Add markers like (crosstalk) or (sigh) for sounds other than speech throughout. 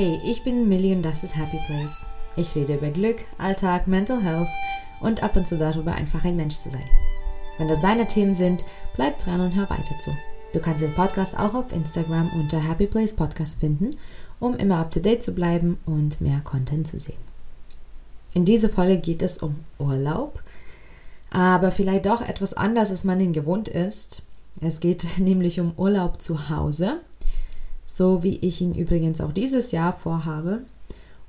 Hey, ich bin Millie und das ist Happy Place. Ich rede über Glück, Alltag, Mental Health und ab und zu darüber, einfach ein Mensch zu sein. Wenn das deine Themen sind, bleib dran und hör weiter zu. Du kannst den Podcast auch auf Instagram unter Happy Place Podcast finden, um immer up to date zu bleiben und mehr Content zu sehen. In dieser Folge geht es um Urlaub, aber vielleicht doch etwas anders, als man ihn gewohnt ist. Es geht (laughs) nämlich um Urlaub zu Hause so wie ich ihn übrigens auch dieses Jahr vorhabe.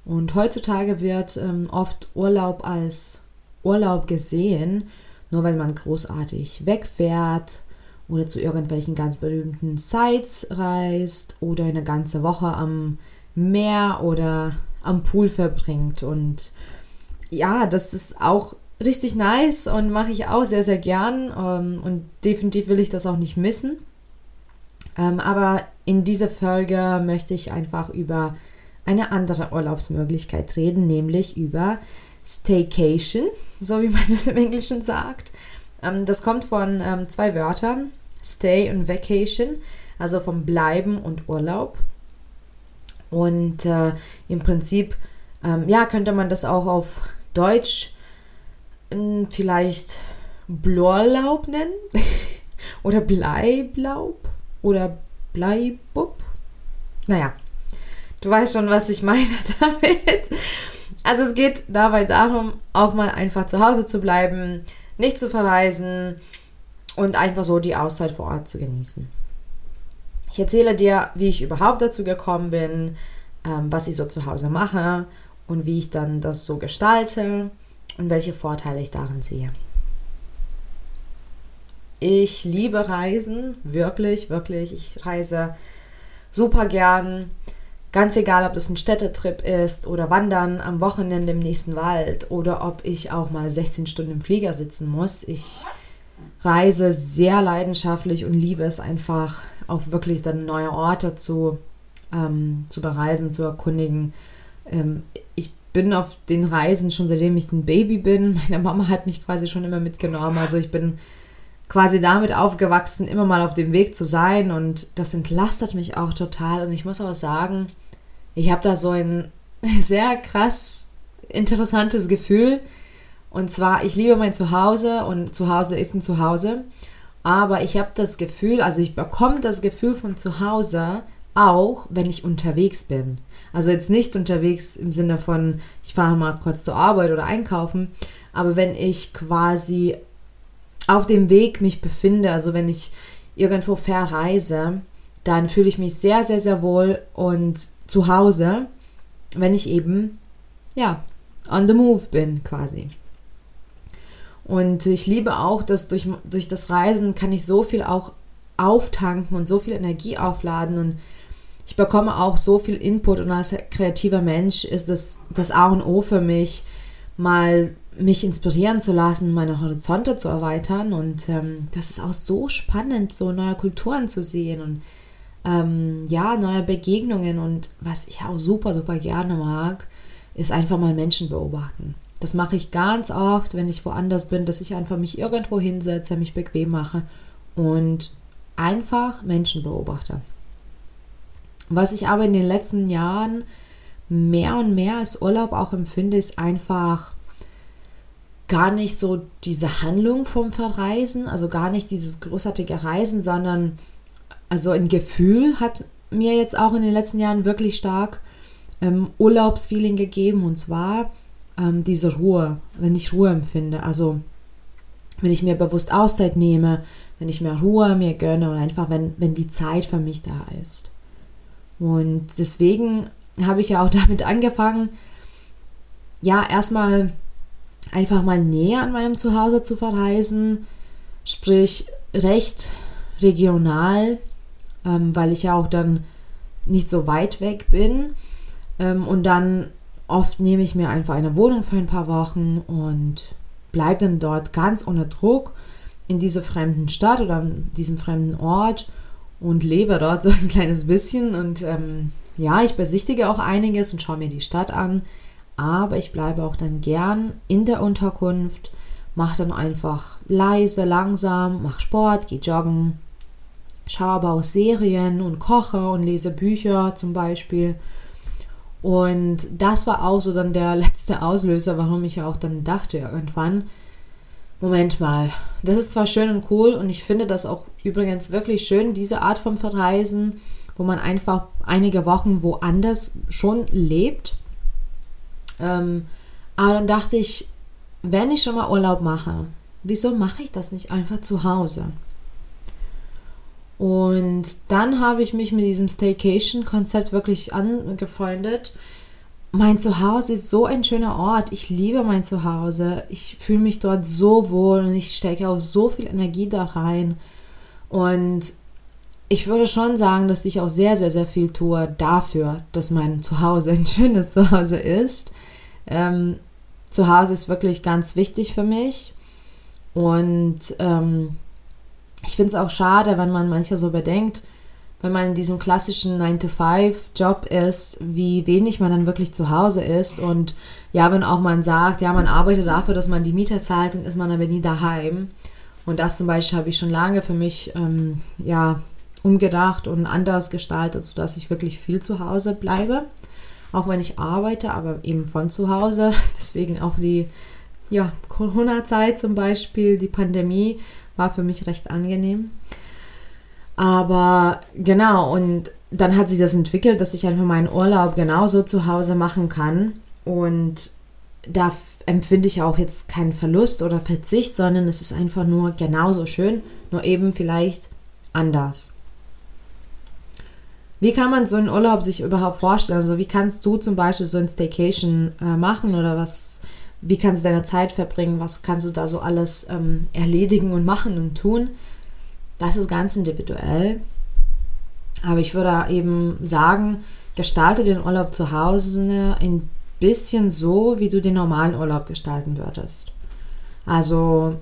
Und heutzutage wird ähm, oft Urlaub als Urlaub gesehen, nur weil man großartig wegfährt oder zu irgendwelchen ganz berühmten Sites reist oder eine ganze Woche am Meer oder am Pool verbringt. Und ja, das ist auch richtig nice und mache ich auch sehr, sehr gern. Ähm, und definitiv will ich das auch nicht missen. Ähm, aber in dieser Folge möchte ich einfach über eine andere Urlaubsmöglichkeit reden, nämlich über Staycation, so wie man (laughs) das im Englischen sagt. Ähm, das kommt von ähm, zwei Wörtern, Stay und Vacation, also vom Bleiben und Urlaub. Und äh, im Prinzip, ähm, ja, könnte man das auch auf Deutsch äh, vielleicht Blurlaub nennen (laughs) oder Bleiblaub oder Bleibub. Naja, du weißt schon, was ich meine (laughs) damit. Also es geht dabei darum, auch mal einfach zu Hause zu bleiben, nicht zu verreisen und einfach so die Auszeit vor Ort zu genießen. Ich erzähle dir, wie ich überhaupt dazu gekommen bin, ähm, was ich so zu Hause mache und wie ich dann das so gestalte und welche Vorteile ich darin sehe. Ich liebe Reisen, wirklich, wirklich. Ich reise super gern. Ganz egal, ob das ein Städtetrip ist oder Wandern am Wochenende im nächsten Wald oder ob ich auch mal 16 Stunden im Flieger sitzen muss. Ich reise sehr leidenschaftlich und liebe es einfach, auch wirklich dann neue Orte zu, ähm, zu bereisen, zu erkundigen. Ähm, ich bin auf den Reisen schon seitdem ich ein Baby bin. (laughs) Meine Mama hat mich quasi schon immer mitgenommen. Also ich bin quasi damit aufgewachsen, immer mal auf dem Weg zu sein. Und das entlastet mich auch total. Und ich muss auch sagen, ich habe da so ein (laughs) sehr krass interessantes Gefühl. Und zwar, ich liebe mein Zuhause und Zuhause ist ein Zuhause, aber ich habe das Gefühl, also ich bekomme das Gefühl von Zuhause auch, wenn ich unterwegs bin. Also jetzt nicht unterwegs im Sinne von, ich fahre mal kurz zur Arbeit oder einkaufen, aber wenn ich quasi auf dem Weg mich befinde, also wenn ich irgendwo verreise, dann fühle ich mich sehr, sehr, sehr wohl und zu Hause, wenn ich eben, ja, on the move bin quasi. Und ich liebe auch, dass durch, durch das Reisen kann ich so viel auch auftanken und so viel Energie aufladen und ich bekomme auch so viel Input und als kreativer Mensch ist das das A und O für mich, mal mich inspirieren zu lassen, meine Horizonte zu erweitern. Und ähm, das ist auch so spannend, so neue Kulturen zu sehen und ähm, ja, neue Begegnungen. Und was ich auch super, super gerne mag, ist einfach mal Menschen beobachten. Das mache ich ganz oft, wenn ich woanders bin, dass ich einfach mich irgendwo hinsetze, mich bequem mache und einfach Menschen beobachte. Was ich aber in den letzten Jahren mehr und mehr als Urlaub auch empfinde, ist einfach gar nicht so diese Handlung vom Verreisen, also gar nicht dieses großartige Reisen, sondern also ein Gefühl hat mir jetzt auch in den letzten Jahren wirklich stark ähm, Urlaubsfeeling gegeben und zwar ähm, diese Ruhe, wenn ich Ruhe empfinde, also wenn ich mir bewusst Auszeit nehme, wenn ich mehr Ruhe mir gönne und einfach wenn, wenn die Zeit für mich da ist. Und deswegen habe ich ja auch (laughs) damit angefangen, ja, erstmal einfach mal näher an meinem Zuhause zu verreisen, sprich recht regional, ähm, weil ich ja auch dann nicht so weit weg bin. Ähm, und dann oft nehme ich mir einfach eine Wohnung für ein paar Wochen und bleibe dann dort ganz ohne Druck in dieser fremden Stadt oder in diesem fremden Ort und lebe dort so ein kleines bisschen. Und ähm, ja, ich besichtige auch einiges und schaue mir die Stadt an aber ich bleibe auch dann gern in der Unterkunft, mache dann einfach leise, langsam, mache Sport, gehe joggen, schaue aber auch Serien und koche und lese Bücher zum Beispiel. Und das war auch so dann der (laughs) letzte Auslöser, warum ich auch dann dachte irgendwann, Moment mal, das ist zwar schön und cool und ich finde das auch übrigens wirklich schön, diese Art von Verreisen, wo man einfach einige Wochen woanders schon lebt. Ähm, aber dann dachte ich, wenn ich schon mal Urlaub mache, wieso mache ich das nicht einfach zu Hause? Und dann habe ich mich mit diesem Staycation-Konzept wirklich angefreundet. Mein Zuhause ist so ein schöner Ort. Ich liebe mein Zuhause. Ich fühle mich dort so wohl und ich stecke auch so viel Energie da rein. Und ich würde schon sagen, dass ich auch sehr, sehr, sehr viel tue dafür, dass mein Zuhause ein schönes Zuhause ist. Ähm, Zuhause ist wirklich ganz wichtig für mich. Und ähm, ich finde es auch schade, wenn man manchmal so bedenkt, wenn man in diesem klassischen 9-to-5-Job ist, wie wenig man dann wirklich zu Hause ist. Und ja, wenn auch man sagt, ja, man arbeitet dafür, dass man die Miete zahlt, dann ist man aber nie daheim. Und das zum Beispiel habe ich schon lange für mich ähm, ja, umgedacht und anders gestaltet, sodass ich wirklich viel zu Hause bleibe. Auch wenn ich arbeite, aber eben von zu Hause. (laughs) Deswegen auch die ja, Corona-Zeit zum Beispiel, die Pandemie war für mich recht angenehm. Aber genau, und dann hat sich das entwickelt, dass ich einfach meinen Urlaub genauso zu Hause machen kann. Und da empfinde ich auch jetzt keinen Verlust oder Verzicht, sondern es ist einfach nur genauso schön, nur eben vielleicht anders. Wie kann man so einen Urlaub sich überhaupt vorstellen? Also wie kannst du zum Beispiel so ein Staycation äh, machen oder was wie kannst du deine Zeit verbringen, was kannst du da so alles ähm, erledigen und machen und tun. Das ist ganz individuell. Aber ich würde eben sagen, gestalte den Urlaub zu Hause ein bisschen so, wie du den normalen Urlaub gestalten würdest. Also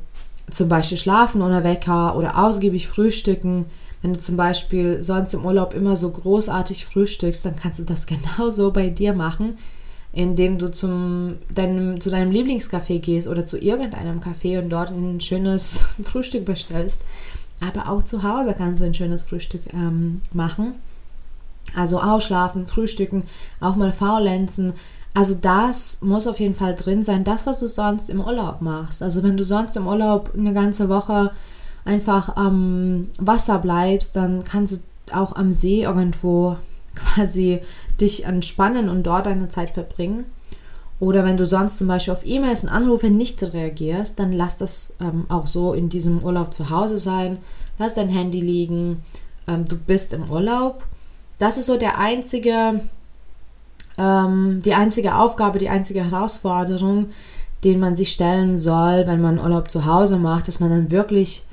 zum Beispiel schlafen ohne Wecker oder ausgiebig frühstücken. Wenn du zum Beispiel sonst im Urlaub immer so großartig frühstückst, dann kannst du das genauso bei dir machen indem du zum deinem, zu deinem Lieblingscafé gehst oder zu irgendeinem Café und dort ein schönes (laughs) Frühstück bestellst. Aber auch zu Hause kannst du ein schönes Frühstück ähm, machen. Also ausschlafen, frühstücken, auch mal faulenzen. Also das muss auf jeden Fall drin sein, das, was du sonst im Urlaub machst. Also wenn du sonst im Urlaub eine ganze Woche einfach am Wasser bleibst, dann kannst du auch am See irgendwo quasi dich entspannen und dort deine Zeit verbringen. Oder wenn du sonst zum Beispiel auf E-Mails und Anrufe nicht reagierst, dann lass das ähm, auch so in diesem Urlaub zu Hause sein. Lass dein Handy liegen. Ähm, du bist im Urlaub. Das ist so der einzige, ähm, die einzige Aufgabe, die einzige Herausforderung, den man sich stellen soll, wenn man Urlaub zu Hause macht, dass man dann wirklich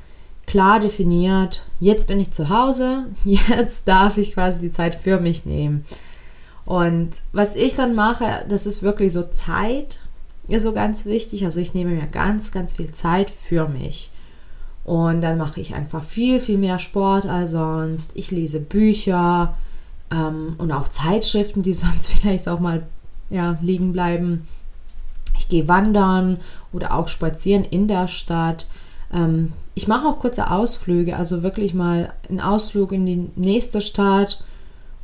klar definiert, jetzt bin ich zu Hause, (laughs) jetzt darf ich quasi die Zeit für mich nehmen. Und was ich dann mache, das ist wirklich so Zeit, ist so ganz wichtig. Also ich nehme mir ganz, ganz viel Zeit für mich. Und dann mache ich einfach viel, viel mehr Sport als sonst. Ich lese Bücher ähm, und auch Zeitschriften, die (laughs) sonst vielleicht auch mal ja, liegen bleiben. Ich gehe wandern oder auch spazieren in der Stadt. Ähm, ich mache auch kurze Ausflüge, also wirklich mal einen Ausflug in die nächste Stadt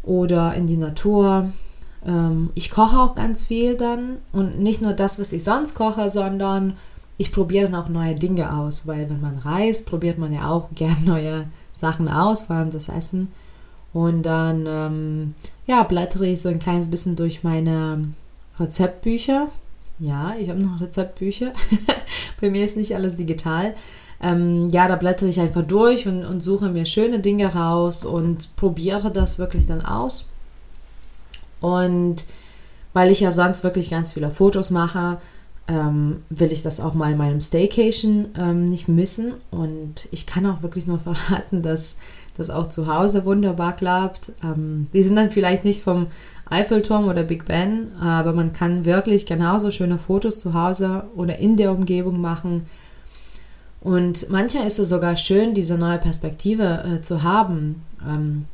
oder in die Natur. Ähm, ich koche auch ganz viel dann und nicht nur das, was ich sonst koche, sondern ich probiere dann auch neue Dinge aus, weil wenn man reist, probiert man ja auch gern (laughs) neue Sachen aus, vor allem das Essen. Und dann, ähm, ja, blättere ich so ein kleines bisschen durch meine Rezeptbücher. Ja, ich habe noch Rezeptbücher. (laughs) Bei mir ist nicht alles digital ähm, ja, da blättere ich einfach durch und, und suche mir schöne Dinge raus und probiere das wirklich dann aus. Und weil ich ja sonst wirklich ganz viele Fotos mache, ähm, will ich das auch mal in meinem Staycation ähm, nicht missen. Und ich kann auch wirklich nur (laughs) verraten, dass das auch zu Hause wunderbar klappt. Ähm, die sind dann vielleicht nicht vom Eiffelturm oder Big Ben, aber man kann wirklich genauso schöne Fotos zu Hause oder in der Umgebung machen und manchmal ist es sogar schön, diese neue Perspektive äh, zu haben. Ähm,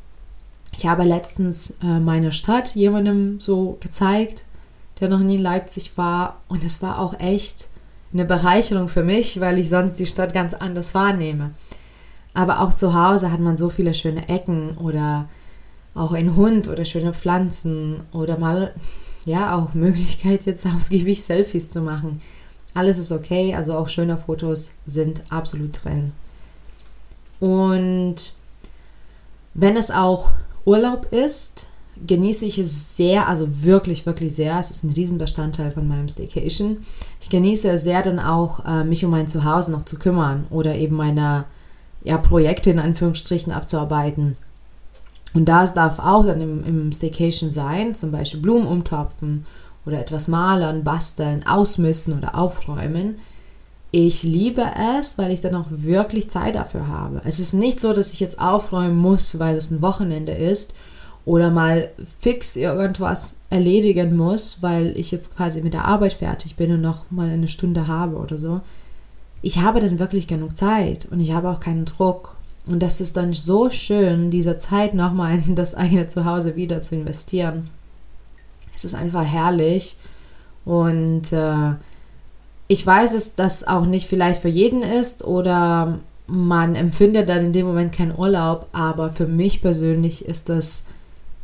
ich habe letztens äh, meine Stadt jemandem so gezeigt, der noch nie in Leipzig war. Und es war auch echt eine Bereicherung für mich, weil ich sonst die Stadt ganz anders wahrnehme. Aber auch zu Hause hat man so viele schöne Ecken oder auch ein Hund oder schöne Pflanzen oder mal, ja, auch Möglichkeit jetzt (laughs) ausgiebig Selfies zu machen. Alles ist okay, also auch schöne Fotos sind absolut drin. Und wenn es auch Urlaub ist, genieße ich es sehr, also wirklich, wirklich sehr. Es ist ein Riesenbestandteil von meinem Staycation. Ich genieße es sehr, dann auch äh, mich um mein Zuhause noch zu kümmern oder eben meine ja, Projekte in Anführungsstrichen abzuarbeiten. Und das darf auch dann im, im Staycation sein, zum Beispiel Blumen umtopfen oder etwas malen, basteln, ausmisten oder aufräumen. Ich liebe es, weil ich dann auch wirklich Zeit dafür habe. Es ist nicht so, dass ich jetzt aufräumen muss, weil es ein Wochenende ist oder mal fix irgendwas erledigen muss, weil ich jetzt quasi mit der Arbeit fertig bin und noch mal eine Stunde habe oder so. Ich habe dann wirklich genug Zeit und ich habe auch keinen Druck. Und das ist dann so schön, diese Zeit nochmal in das eigene Zuhause wieder zu investieren. Es ist einfach herrlich. Und äh, ich weiß, dass das auch nicht vielleicht für jeden ist oder man empfindet dann in dem Moment keinen Urlaub, aber für mich persönlich ist das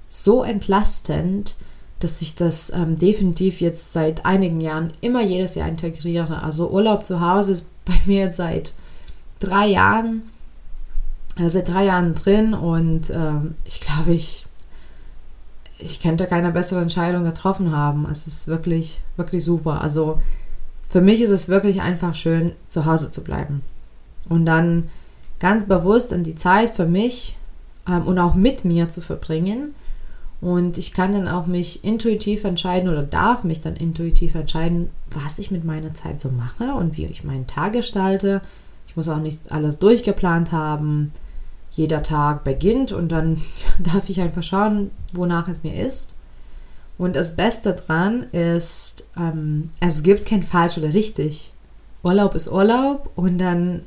so entlastend, dass ich das ähm, definitiv jetzt seit einigen Jahren immer jedes Jahr integriere. Also Urlaub zu Hause ist (laughs) bei mir jetzt seit drei Jahren, äh, seit drei Jahren drin und ähm, ich glaube, ich, ich könnte keine bessere Entscheidung getroffen haben. Es ist wirklich, wirklich super. Also für mich ist es wirklich einfach schön, zu Hause zu bleiben. Und dann ganz bewusst in die Zeit für mich ähm, und auch mit mir zu verbringen und ich kann dann auch mich intuitiv entscheiden oder darf mich dann intuitiv entscheiden, was ich mit meiner Zeit so mache und wie ich meinen Tag gestalte. Ich muss auch nicht alles durchgeplant haben. Jeder Tag beginnt und dann (laughs) darf ich einfach schauen, wonach es mir ist. Und das Beste dran ist, ähm, es gibt kein falsch oder richtig. Urlaub ist Urlaub und dann,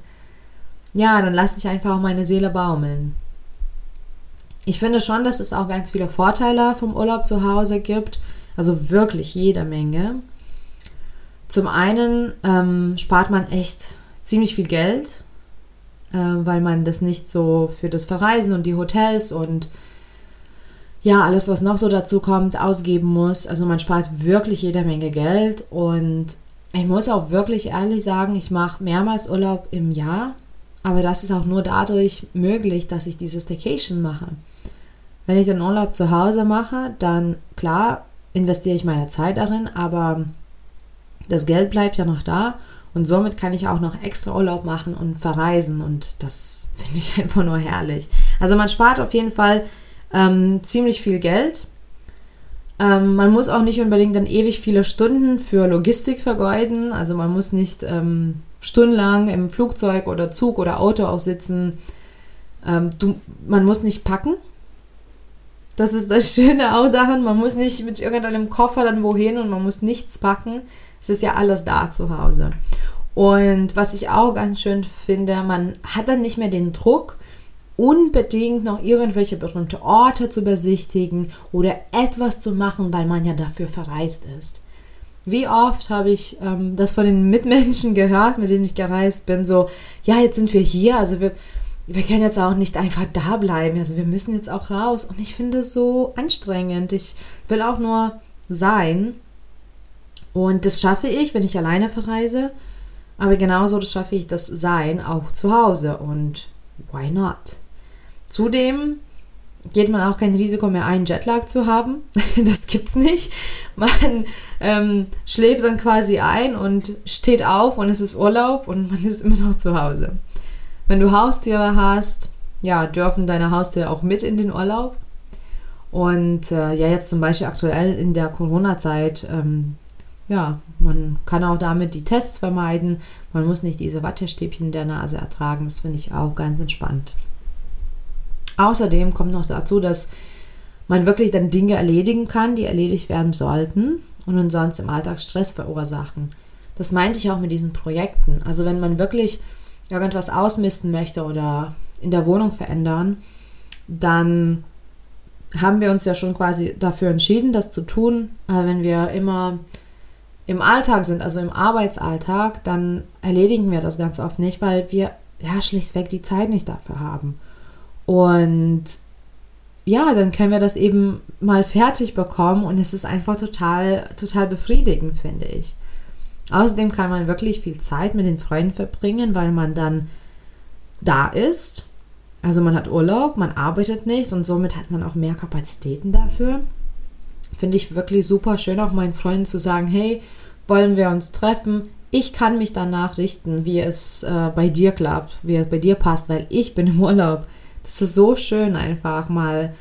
ja, dann lasse ich einfach meine Seele baumeln ich finde schon, dass es auch ganz viele Vorteile vom Urlaub zu Hause gibt. Also wirklich jede Menge. Zum einen ähm, spart man echt ziemlich viel Geld, äh, weil man das nicht so für das Verreisen und die Hotels und ja, alles, was noch so dazu kommt, ausgeben muss. Also man spart wirklich jede Menge Geld und ich muss auch wirklich ehrlich sagen, ich mache mehrmals Urlaub im Jahr, aber das ist auch nur dadurch möglich, dass ich dieses Staycation mache. Wenn ich den Urlaub zu Hause mache, dann klar investiere ich meine Zeit darin, aber das Geld bleibt ja noch da und somit kann ich auch noch extra Urlaub machen und verreisen und das (laughs) finde ich einfach nur herrlich. Also man spart auf jeden Fall ähm, ziemlich viel Geld. Ähm, man muss auch nicht unbedingt dann ewig viele Stunden für Logistik vergeuden. Also man muss nicht ähm, stundenlang im Flugzeug oder Zug oder Auto auch sitzen. Ähm, du, man muss nicht packen. Das ist das (laughs) Schöne auch daran, man muss nicht mit irgendeinem Koffer dann wohin und man muss nichts packen. Es ist ja alles da zu Hause. Und was ich auch ganz schön finde, man hat dann nicht mehr den Druck, unbedingt noch irgendwelche berühmte Orte zu besichtigen oder etwas zu machen, weil man ja dafür verreist ist. Wie oft habe ich ähm, das von den Mitmenschen (laughs) gehört, mit denen ich gereist bin, so, ja, jetzt sind wir hier, also wir, wir können jetzt auch nicht einfach da bleiben. Also wir müssen jetzt auch raus. Und ich finde es so anstrengend. Ich will auch nur sein. Und das schaffe ich, wenn ich alleine verreise. Aber genauso schaffe ich das Sein auch zu Hause. Und why not? Zudem geht man auch kein Risiko mehr ein, Jetlag zu haben. (laughs) das gibt's nicht. Man ähm, schläft dann quasi ein und steht auf und es ist Urlaub und man ist immer noch zu Hause. Wenn du Haustiere hast, ja, dürfen deine Haustiere auch mit in den Urlaub. Und äh, ja, jetzt zum Beispiel aktuell in der Corona-Zeit, ähm, ja, man kann auch damit die Tests vermeiden. Man muss nicht diese Wattestäbchen in der Nase ertragen. Das finde ich auch ganz entspannt. Außerdem kommt noch dazu, dass man wirklich dann Dinge erledigen kann, die erledigt werden sollten und uns sonst im Alltag Stress verursachen. Das meinte ich auch mit diesen Projekten. Also wenn man wirklich irgendwas ausmisten möchte oder in der Wohnung verändern, dann haben wir uns ja schon quasi dafür entschieden, das zu tun. Aber wenn wir immer im Alltag sind, also im Arbeitsalltag, dann erledigen wir das ganz oft nicht, weil wir ja schlichtweg die Zeit nicht dafür haben. Und ja, dann können wir das eben mal fertig bekommen und es ist einfach total, total befriedigend, finde ich. Außerdem kann man wirklich viel Zeit mit den Freunden verbringen, weil man dann da ist. Also man hat Urlaub, man arbeitet nicht und somit hat man auch mehr Kapazitäten dafür. Finde ich wirklich super schön, auch meinen Freunden zu sagen, hey, wollen wir uns treffen? Ich kann mich danach richten, wie es äh, bei dir klappt, wie es bei dir passt, weil ich bin im Urlaub. Das ist so schön, einfach mal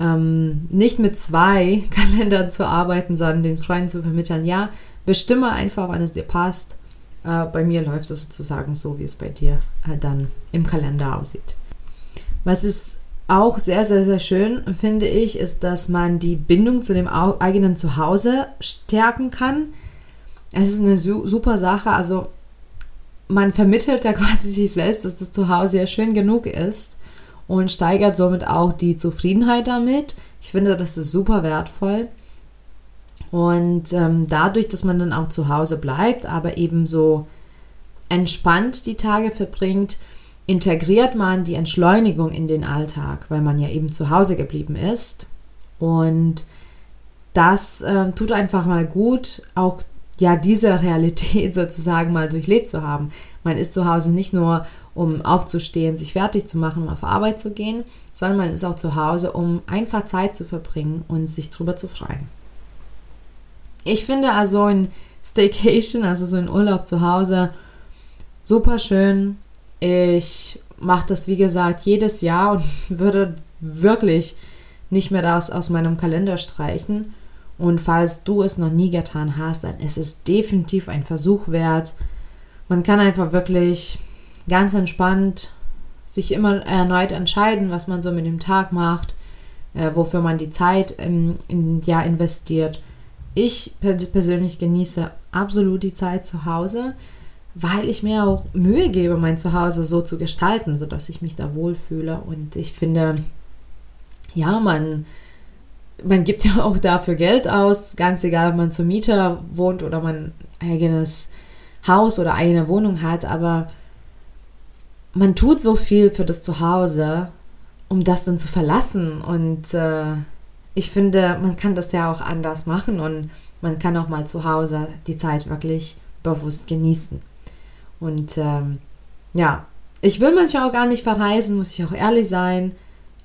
ähm, nicht mit zwei (laughs) Kalendern zu arbeiten, sondern den Freunden zu vermitteln, ja, bestimme einfach, wann es dir passt. Äh, bei mir läuft es sozusagen so, wie es bei dir äh, dann im Kalender aussieht. Was ist auch sehr, sehr, sehr schön, finde ich, ist, dass man die Bindung zu dem eigenen Zuhause stärken kann. Es ist eine super Sache. Also man vermittelt ja (laughs) quasi sich selbst, dass das Zuhause ja schön genug ist und steigert somit auch die Zufriedenheit damit. Ich finde, das ist super wertvoll. Und ähm, dadurch, dass man dann auch zu Hause bleibt, aber eben so entspannt die Tage verbringt, integriert man die Entschleunigung in den Alltag, weil man ja eben zu Hause geblieben ist. Und das äh, tut einfach mal gut, auch ja diese Realität (laughs) sozusagen mal durchlebt zu haben. Man ist zu Hause nicht nur, um aufzustehen, sich fertig zu machen, um auf Arbeit zu gehen, sondern man ist auch zu Hause, um einfach Zeit zu verbringen und sich drüber zu freuen. Ich finde also ein Staycation, also so ein Urlaub zu Hause, super schön. Ich mache das, wie gesagt, jedes Jahr und (laughs) würde wirklich nicht mehr das aus meinem Kalender streichen. Und falls du es noch nie getan hast, dann ist es definitiv ein Versuch wert. Man kann einfach wirklich ganz entspannt sich immer erneut entscheiden, was man so mit dem Tag macht, äh, wofür man die Zeit im, im Jahr investiert. Ich persönlich genieße absolut die Zeit zu Hause, weil ich mir auch Mühe gebe, mein Zuhause so zu gestalten, sodass ich mich da wohlfühle. Und ich finde, ja, man man gibt ja auch dafür Geld aus, ganz egal, ob man zur Mieter wohnt oder man eigenes Haus oder eigene Wohnung hat, aber man tut so viel für das Zuhause, um das dann zu verlassen. Und äh, ich finde, man kann das ja auch anders machen und man kann auch mal zu Hause die Zeit wirklich bewusst genießen. Und ähm, ja, ich will manchmal auch gar nicht verreisen, muss ich auch ehrlich sein.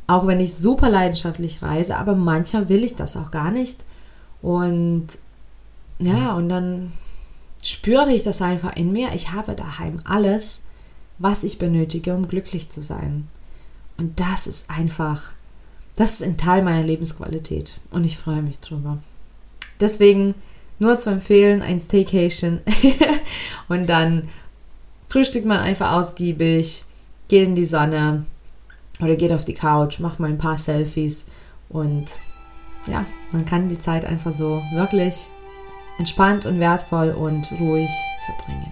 Auch wenn ich super leidenschaftlich reise, aber manchmal will ich das auch gar nicht. Und ja, und dann spüre ich das einfach in mir. Ich habe daheim alles, was ich benötige, um glücklich zu sein. Und das ist einfach, das ist ein Teil meiner Lebensqualität. Und ich freue mich drüber. Deswegen nur zu empfehlen, ein Staycation. (laughs) und dann frühstückt man einfach ausgiebig, geht in die Sonne, oder geht auf die Couch, macht mal ein paar Selfies und ja, man kann die Zeit einfach so wirklich entspannt und wertvoll und ruhig verbringen.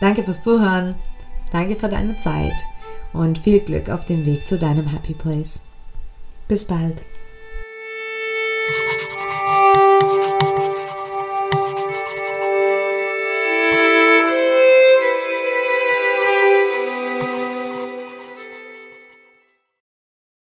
Danke fürs Zuhören, danke für deine Zeit und viel Glück auf dem Weg zu deinem Happy Place. Bis bald.